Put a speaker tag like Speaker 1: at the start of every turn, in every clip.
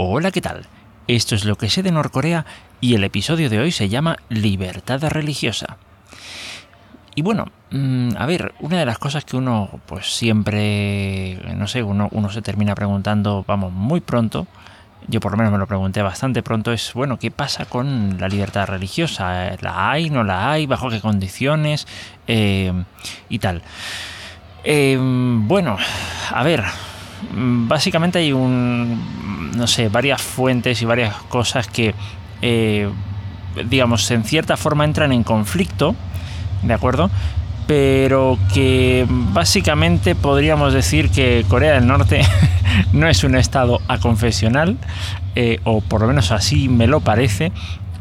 Speaker 1: Hola, ¿qué tal? Esto es lo que sé de Norcorea y el episodio de hoy se llama Libertad religiosa. Y bueno, mm, a ver, una de las cosas que uno pues siempre, no sé, uno, se termina preguntando, vamos, muy pronto, yo por lo menos me lo pregunté bastante pronto, es, bueno, ¿qué pasa con la libertad religiosa? ¿La hay? ¿No la hay? ¿Bajo qué condiciones? Eh, y tal. Eh, bueno, a ver, básicamente hay un, no sé, varias fuentes y varias cosas que, eh, digamos, en cierta forma entran en conflicto, ¿de acuerdo? Pero que básicamente podríamos decir que Corea del Norte no es un estado aconfesional, eh, o por lo menos así me lo parece.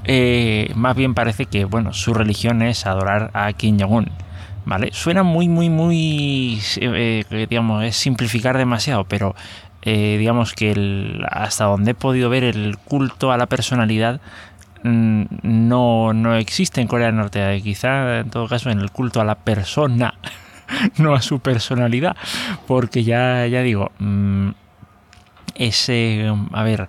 Speaker 1: Eh, más bien parece que, bueno, su religión es adorar a Kim Jong-un ¿vale? Suena muy, muy, muy, digamos, es simplificar demasiado, pero eh, digamos que hasta donde he podido ver el culto a la personalidad mm, no, no existe en Corea del Norte, quizá en todo caso en el culto a la persona, no a su personalidad, porque ya, ya digo, mm, ese, a ver,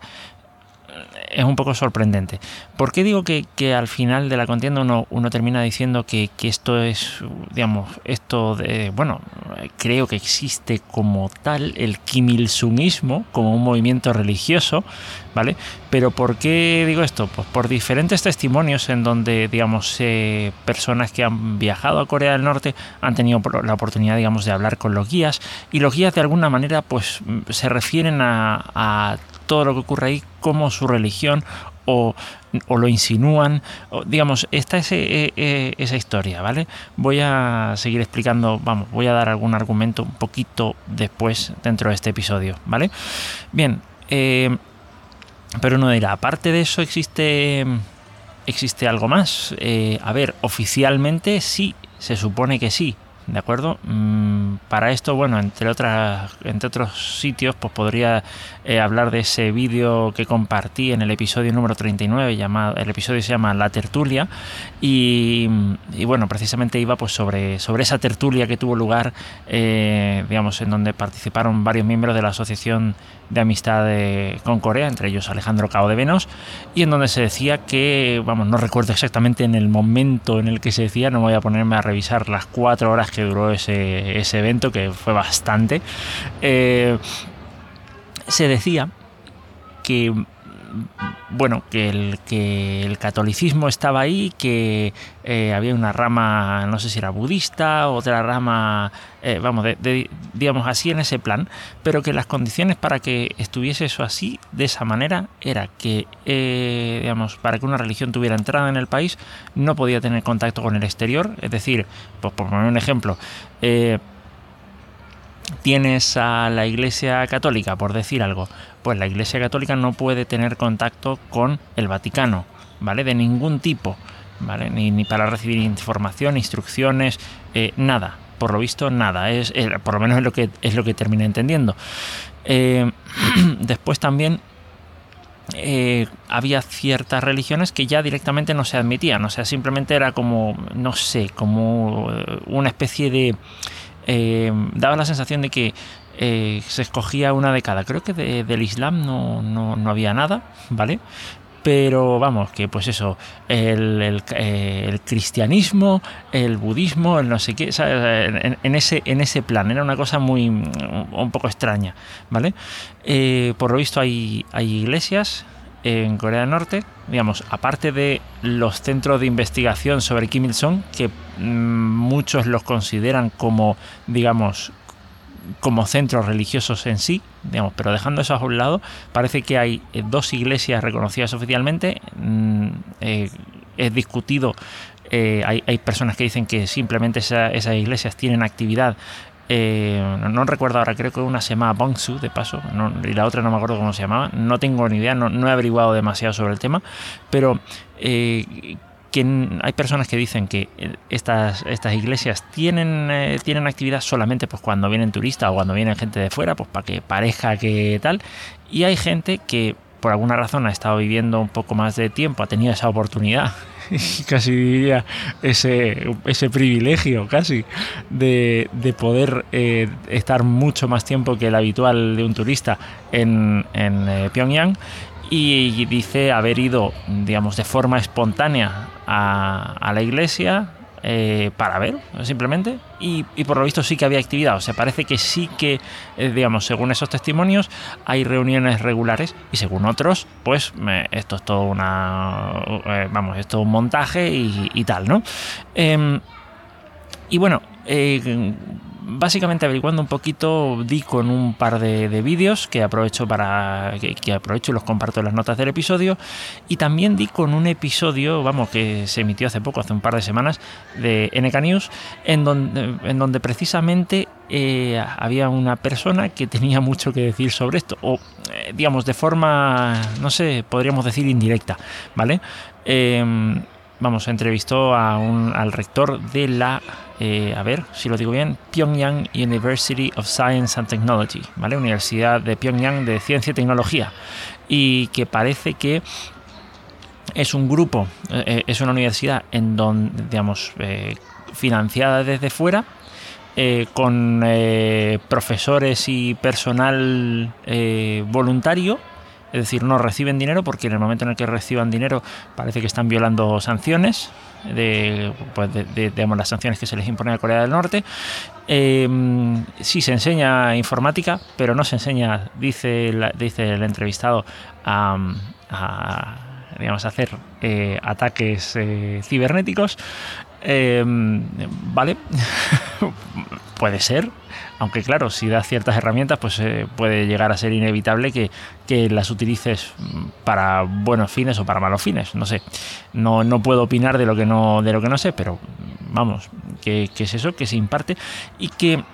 Speaker 1: es un poco sorprendente. ¿Por qué digo que, al final de la contienda uno, uno termina diciendo que, esto es, digamos, esto de, bueno, creo que existe como tal el Kim Il-sungismo, como un movimiento religioso, ¿vale? Pero ¿por qué digo esto? Pues por diferentes testimonios en donde, digamos, eh, personas que han viajado a Corea del Norte han tenido la oportunidad, digamos, de hablar con los guías y los guías de alguna manera, pues, se refieren a todo lo que ocurre ahí como su religión o, lo insinúan. digamos, esta es eh, eh, esa historia, ¿vale? Voy a seguir explicando, vamos, voy a dar algún argumento un poquito después dentro de este episodio, ¿vale? Bien, eh, pero uno dirá, aparte de eso existe... ¿Existe algo más? a ver, oficialmente sí, se supone que sí, ¿de acuerdo? Mm, para esto, bueno, entre, otras, entre otros sitios, pues podría eh, hablar de ese vídeo que compartí en el episodio número 39, llamado, el episodio se llama La Tertulia, y, bueno, precisamente iba pues sobre, sobre esa tertulia que tuvo lugar, eh, digamos, en donde participaron varios miembros de la Asociación de Amistad con Corea, entre ellos Alejandro Cao de Venos, y en donde se decía que, vamos, no recuerdo exactamente en el momento en el que se decía, no voy a ponerme a revisar las cuatro horas que que duró ese, evento, que fue bastante, eh, se decía que bueno, que el, catolicismo estaba ahí, que eh, había una rama, no sé si era budista, otra rama, eh, vamos, digamos así en ese plan, pero que las condiciones para que estuviese eso así, de esa manera, era que, eh, digamos, para que una religión tuviera entrada en el país, no podía tener contacto con el exterior, es decir, pues por poner un ejemplo, tienes a la Iglesia Católica, por decir algo, pues la Iglesia Católica no puede tener contacto con el Vaticano, ¿vale? De ningún tipo, ¿vale? Ni, para recibir información, instrucciones, eh, nada. Por lo visto, nada. Es, eh, por lo menos es lo que, es lo que terminé entendiendo. Eh, después también había ciertas religiones que ya directamente no se admitían. O sea, simplemente era como, no sé, como una especie de daba la sensación de que eh, se escogía una de cada. Creo que del Islam no, no, había nada, ¿vale? pero vamos, que pues eso, el, eh, cristianismo, el budismo, el no sé qué, en, ese, en ese plan, era una cosa muy un poco extraña, ¿vale? por lo visto hay, hay iglesias en Corea del Norte, digamos, aparte de los centros de investigación sobre Kim Il-sung, que mm, muchos los consideran como, digamos, como centros religiosos en sí, digamos, pero dejando eso a un lado, parece que hay eh, dos iglesias reconocidas oficialmente. Mm, eh, es discutido, eh, hay, personas que dicen que simplemente esas iglesias tienen actividad no, recuerdo ahora, creo que una se llama Bongsu, de paso, y la otra no me acuerdo cómo se llamaba. No tengo ni idea, no, he averiguado demasiado sobre el tema, pero que hay personas que dicen que estas, estas iglesias tienen, eh, tienen actividad solamente pues, cuando vienen turistas o cuando vienen gente de fuera, pues para que pareja que tal. Y hay gente que por alguna razón ha estado viviendo un poco más de tiempo, ha tenido esa oportunidad casi diría ese, privilegio casi de, poder eh, estar mucho más tiempo que el habitual de un turista en, en Pyongyang y dice haber ido, digamos, de forma espontánea a, la iglesia, eh, para ver, simplemente. Y, por lo visto sí que había actividad. O sea, parece que sí que, eh, digamos, según esos testimonios, hay reuniones regulares y según otros, pues esto es todo una. Eh, vamos, esto es un montaje y, tal, ¿no? Em, y bueno, básicamente averiguando un poquito, di con un par de, vídeos que aprovecho para que, aprovecho y los comparto en las notas del episodio. Y también di con un episodio, vamos, que se emitió hace poco, hace un par de semanas, de NK News, en donde, en donde precisamente eh, había una persona que tenía mucho que decir sobre esto, o eh, digamos de forma, no sé, podríamos decir indirecta, ¿vale? Vamos, entrevistó a un, al rector de la, eh, a ver si lo digo bien, Pyongyang University of Science and Technology, ¿vale? Universidad de Pyongyang de Ciencia y Tecnología. Y que parece que es un grupo, eh, es una universidad en donde, digamos, eh, financiada desde fuera, con profesores y personal voluntario es decir, no reciben dinero porque en el momento en el que reciban dinero parece que están violando sanciones, de, pues de, las sanciones que se les imponen a Corea del Norte. Eh, sí se enseña informática, pero no se enseña, dice, dice el entrevistado, a, digamos, hacer eh, ataques eh, cibernéticos. vale, puede ser, aunque claro, si das ciertas herramientas, pues eh, puede llegar a ser inevitable que, las utilices para buenos fines o para malos fines. No sé. No, no puedo opinar de lo que no, de lo que no sé, pero vamos, que, es eso, que se imparte y que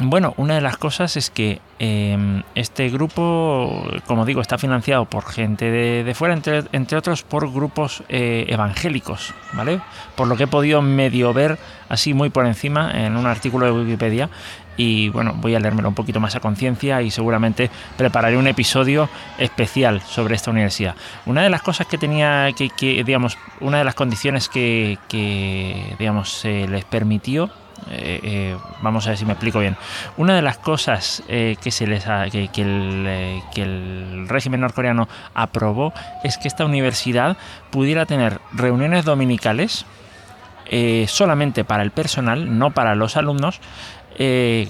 Speaker 1: bueno, una de las cosas es que em, este grupo, como digo, está financiado por gente de, fuera, entre, otros por grupos eh, evangélicos, ¿vale? Por lo que he podido medio ver así muy por encima en un artículo de Wikipedia. Y bueno, voy a leérmelo un poquito más a conciencia y seguramente prepararé un episodio especial sobre esta universidad. Una de las cosas que tenía que, digamos, una de las condiciones que, que digamos, se les permitió eh, eh, vamos a ver si me explico bien. Una de las cosas eh, que, se les que, el, que, el, régimen norcoreano aprobó es que esta universidad pudiera tener reuniones dominicales solamente para el personal, no para los alumnos, eh,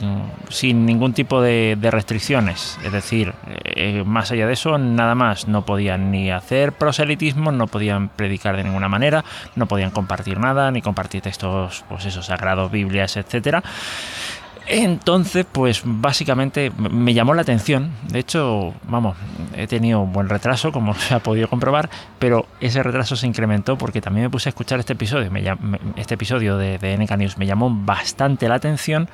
Speaker 1: sin ningún tipo de, restricciones. Es decir, eh, más allá de eso, nada más. No podían ni hacer proselitismo, no podían predicar de ninguna manera, no podían compartir nada, ni compartir textos, pues esos sagrados, Biblias, etcétera. Entonces, pues básicamente me llamó la atención. De hecho, vamos, he tenido un buen retraso, como se ha podido comprobar, pero ese retraso se incrementó porque también me puse a escuchar este episodio. este episodio de, de NK News me llamó bastante la atención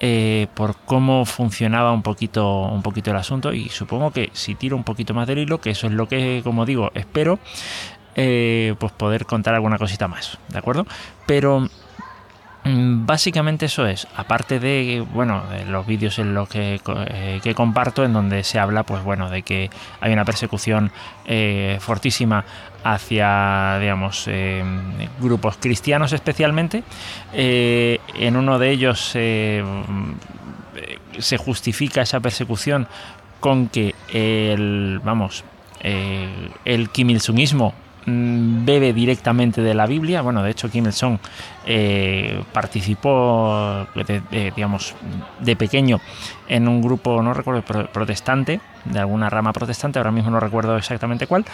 Speaker 1: eh, por cómo funcionaba un poquito, el asunto y supongo que si tiro un poquito más del hilo, que eso es lo que, como digo, espero, eh, pues poder contar alguna cosita más, ¿de acuerdo? Pero básicamente eso es, aparte de bueno, los vídeos en los que, eh, que, comparto, en donde se habla, pues bueno, de que hay una persecución eh, fortísima hacia, digamos, eh, grupos cristianos especialmente. en uno de ellos se justifica esa persecución con que el, vamos, el Kim Mm, bebe directamente de la Biblia. Bueno, de hecho Kim Il-sung eh, participó, de, digamos, de pequeño en un grupo, no recuerdo, protestante, de alguna rama protestante, ahora mismo no recuerdo exactamente cuál,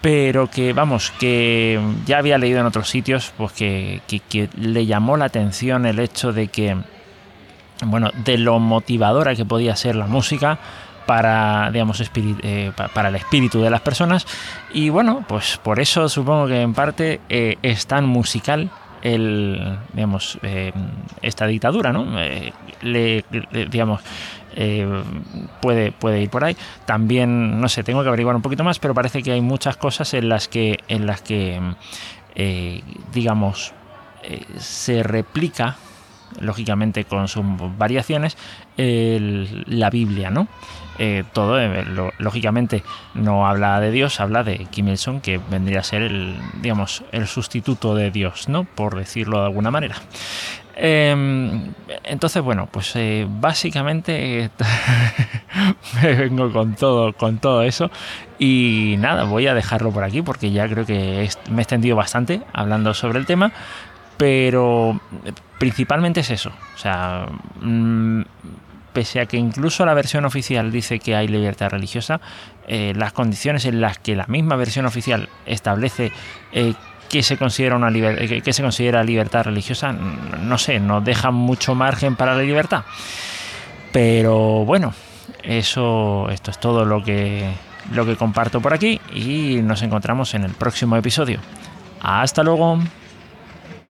Speaker 1: pero que, vamos, que ya había leído en otros sitios, pues que le llamó la atención el hecho de que, bueno, de lo motivadora que podía ser la música, para, digamos, eh, para el espíritu de las personas. Y bueno, pues por eso supongo que en parte eh, es tan musical el, digamos, eh, esta dictadura, ¿no? Le, digamos, puede, puede ir por ahí. También, no sé, tengo que averiguar un poquito más, pero parece que hay muchas cosas en las que, en las que digamos, se replica lógicamente con sus variaciones, la Biblia, ¿no? Eh, todo, eh, lógicamente, no habla de Dios, habla de Kim Il-sung, que vendría a ser el, digamos, el sustituto de Dios, ¿no? Por decirlo de alguna manera. Em, entonces, bueno, pues eh, básicamente me vengo con todo, con todo eso. Y nada, voy a dejarlo por aquí porque ya creo que me he extendido bastante hablando sobre el tema. Pero principalmente es eso. O sea, mm, pese a que incluso la versión oficial dice que hay libertad religiosa, eh, las condiciones en las que la misma versión oficial establece eh, que se considera una eh, que se considera libertad religiosa, no sé, nos deja mucho margen para la libertad. Pero bueno, eso esto es todo lo que lo que comparto por aquí y nos encontramos en el próximo episodio. Hasta luego.